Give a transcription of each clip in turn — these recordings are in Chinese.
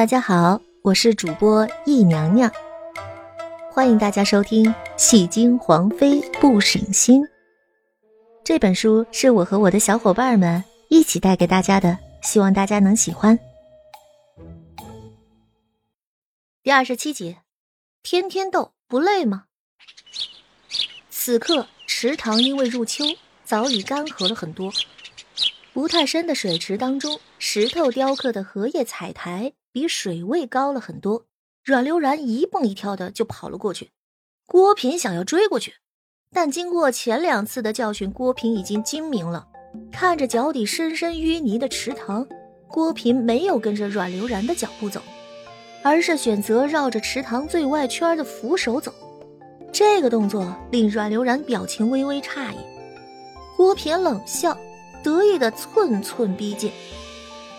大家好，我是主播易娘娘，欢迎大家收听《戏精皇妃不省心》这本书，是我和我的小伙伴们一起带给大家的，希望大家能喜欢。第二十七集，天天斗不累吗？此刻池塘因为入秋，早已干涸了很多。不太深的水池当中，石头雕刻的荷叶彩台比水位高了很多。阮流然一蹦一跳的就跑了过去。郭平想要追过去，但经过前两次的教训，郭平已经精明了。看着脚底深深淤泥的池塘，郭平没有跟着阮流然的脚步走，而是选择绕着池塘最外圈的扶手走。这个动作令阮流然表情微微诧异。郭平冷笑。得意的寸寸逼近，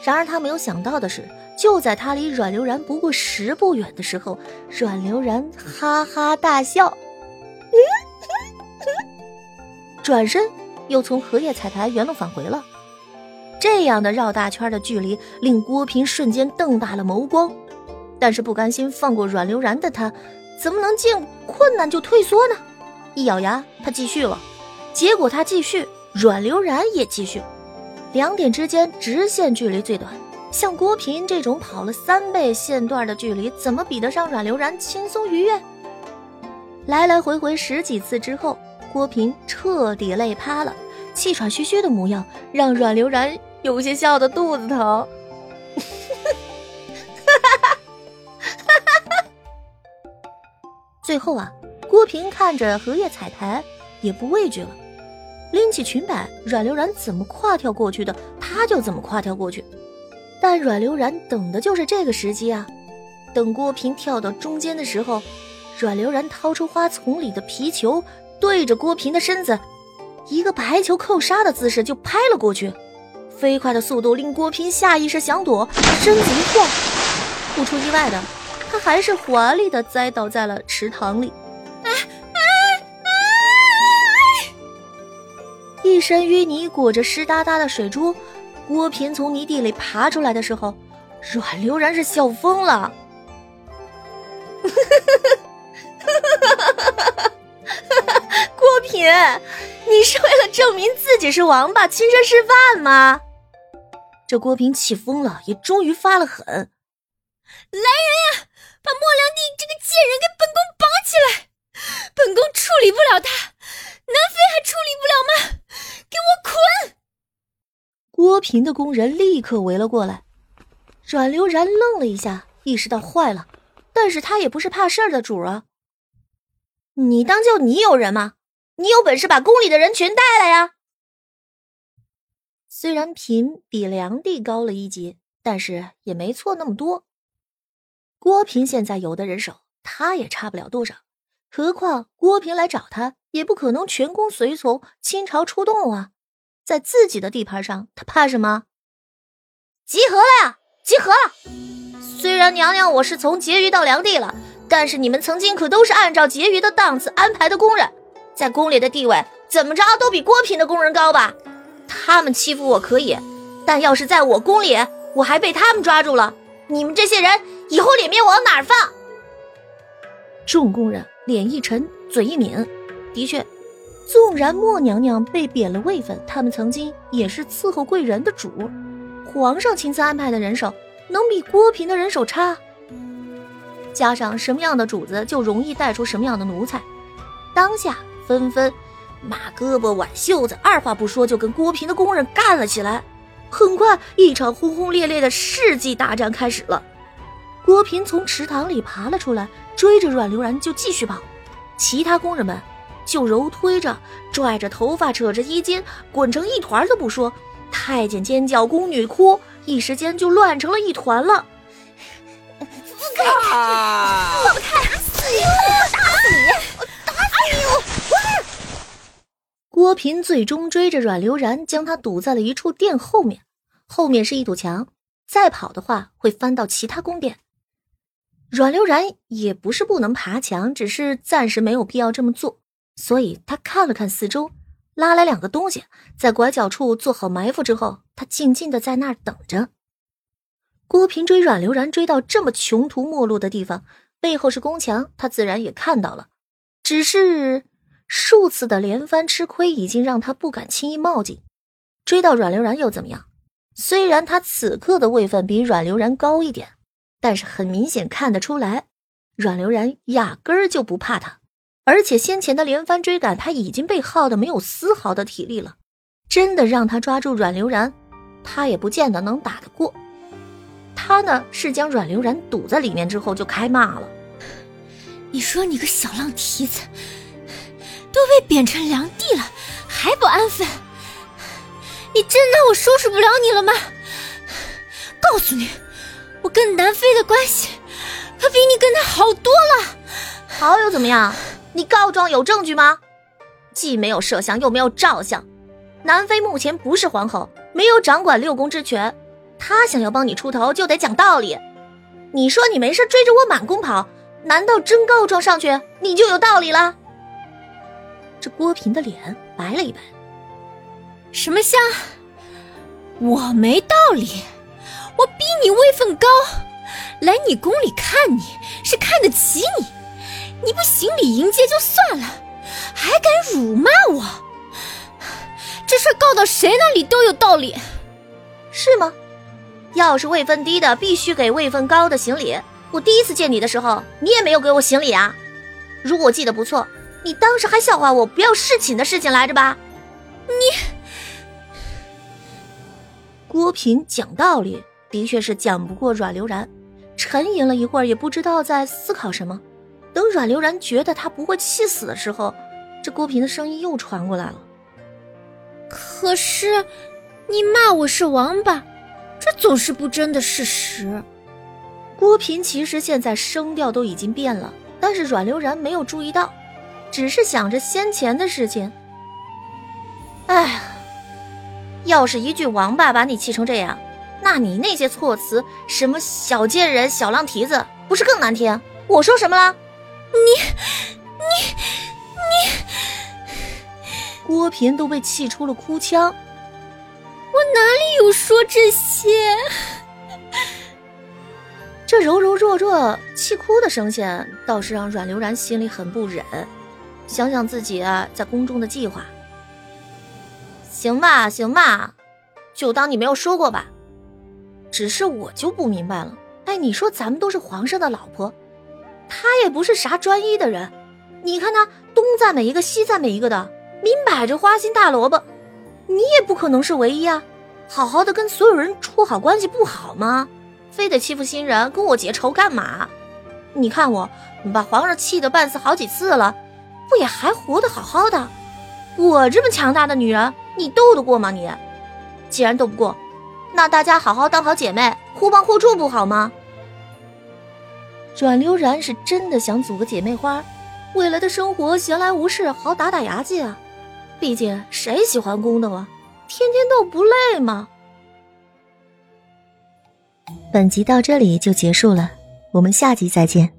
然而他没有想到的是，就在他离阮流然不过十步远的时候，阮流然哈哈大笑，转身又从荷叶彩台原路返回了。这样的绕大圈的距离令郭平瞬间瞪大了眸光，但是不甘心放过阮流然的他，怎么能见困难就退缩呢？一咬牙，他继续了。结果他继续。阮流然也继续，两点之间直线距离最短。像郭平这种跑了三倍线段的距离，怎么比得上阮流然轻松愉悦？来来回回十几次之后，郭平彻底累趴了，气喘吁吁的模样让阮流然有些笑得肚子疼。哈哈哈哈哈最后啊，郭平看着荷叶彩台，也不畏惧了。拎起裙摆，阮流然怎么跨跳过去的，他就怎么跨跳过去。但阮流然等的就是这个时机啊！等郭平跳到中间的时候，阮流然掏出花丛里的皮球，对着郭平的身子，一个白球扣杀的姿势就拍了过去。飞快的速度令郭平下意识想躲，身子一晃，不出意外的，他还是华丽的栽倒在了池塘里。一身淤泥裹着湿哒哒的水珠，郭平从泥地里爬出来的时候，阮流然是笑疯了。郭平，你是为了证明自己是王八亲身示范吗？这郭平气疯了，也终于发了狠。来人呀，把莫良娣这个贱人给本宫绑起来！本宫处理不了他。南妃还处理不了吗？给我捆！郭平的工人立刻围了过来。阮流然愣了一下，意识到坏了，但是他也不是怕事儿的主啊。你当就你有人吗？你有本事把宫里的人全带来呀！虽然嫔比梁帝高了一级，但是也没错那么多。郭平现在有的人手，他也差不了多少。何况郭平来找他。也不可能全宫随从倾巢出动啊！在自己的地盘上，他怕什么？集合了呀！集合了！虽然娘娘我是从婕妤到梁帝了，但是你们曾经可都是按照婕妤的档次安排的工人，在宫里的地位怎么着都比郭平的工人高吧？他们欺负我可以，但要是在我宫里，我还被他们抓住了，你们这些人以后脸面往哪儿放？众工人脸一沉，嘴一抿。的确，纵然莫娘娘被贬了位分，他们曾经也是伺候贵人的主。皇上亲自安排的人手，能比郭平的人手差？加上什么样的主子，就容易带出什么样的奴才。当下纷纷马胳膊挽袖子，二话不说就跟郭平的工人干了起来。很快，一场轰轰烈烈的世纪大战开始了。郭平从池塘里爬了出来，追着阮流然就继续跑。其他工人们。就揉推着、拽着头发、扯着衣襟，滚成一团都不说。太监尖叫，宫女哭，一时间就乱成了一团了。放开！放开！打死你！打死你！我打死你！郭平最终追着阮流然，将他堵在了一处殿后面。后面是一堵墙，再跑的话会翻到其他宫殿。阮流然也不是不能爬墙，只是暂时没有必要这么做。所以他看了看四周，拉来两个东西，在拐角处做好埋伏之后，他静静的在那儿等着。郭平追阮流然追到这么穷途末路的地方，背后是宫墙，他自然也看到了。只是数次的连番吃亏，已经让他不敢轻易冒进。追到阮流然又怎么样？虽然他此刻的位分比阮流然高一点，但是很明显看得出来，阮流然压根儿就不怕他。而且先前的连番追赶，他已经被耗得没有丝毫的体力了。真的让他抓住阮流然，他也不见得能打得过。他呢是将阮流然堵在里面之后就开骂了：“你说你个小浪蹄子，都被贬成良地了，还不安分？你真当我收拾不了你了吗？告诉你，我跟南飞的关系可比你跟他好多了。好又怎么样？”你告状有证据吗？既没有摄像，又没有照相。南妃目前不是皇后，没有掌管六宫之权。她想要帮你出头，就得讲道理。你说你没事追着我满宫跑，难道真告状上去，你就有道理了？这郭平的脸白了一白。什么像？我没道理？我比你位分高，来你宫里看你是看得起你。你不行礼迎接就算了，还敢辱骂我？这事告到谁那里都有道理，是吗？要是位分低的必须给位分高的行礼，我第一次见你的时候，你也没有给我行礼啊。如果我记得不错，你当时还笑话我不要侍寝的事情来着吧？你，郭平讲道理的确是讲不过阮流然，沉吟了一会儿，也不知道在思考什么。等阮流然觉得他不会气死的时候，这郭平的声音又传过来了。可是，你骂我是王八，这总是不争的事实。郭平其实现在声调都已经变了，但是阮流然没有注意到，只是想着先前的事情。哎，要是一句王八把你气成这样，那你那些措辞，什么小贱人、小浪蹄子，不是更难听？我说什么了？你，你，你！郭平都被气出了哭腔。我哪里有说这些？这柔柔弱弱气哭的声线，倒是让阮流然心里很不忍。想想自己啊，在宫中的计划，行吧，行吧，就当你没有说过吧。只是我就不明白了，哎，你说咱们都是皇上的老婆。他也不是啥专一的人，你看他东赞美一个，西赞美一个的，明摆着花心大萝卜。你也不可能是唯一啊！好好的跟所有人处好关系不好吗？非得欺负新人，跟我结仇干嘛？你看我把皇上气得半死好几次了，不也还活得好好的？我这么强大的女人，你斗得过吗？你既然斗不过，那大家好好当好姐妹，互帮互助不好吗？阮流然是真的想组个姐妹花，未来的生活闲来无事好打打牙祭啊！毕竟谁喜欢宫斗啊？天天斗不累吗？本集到这里就结束了，我们下集再见。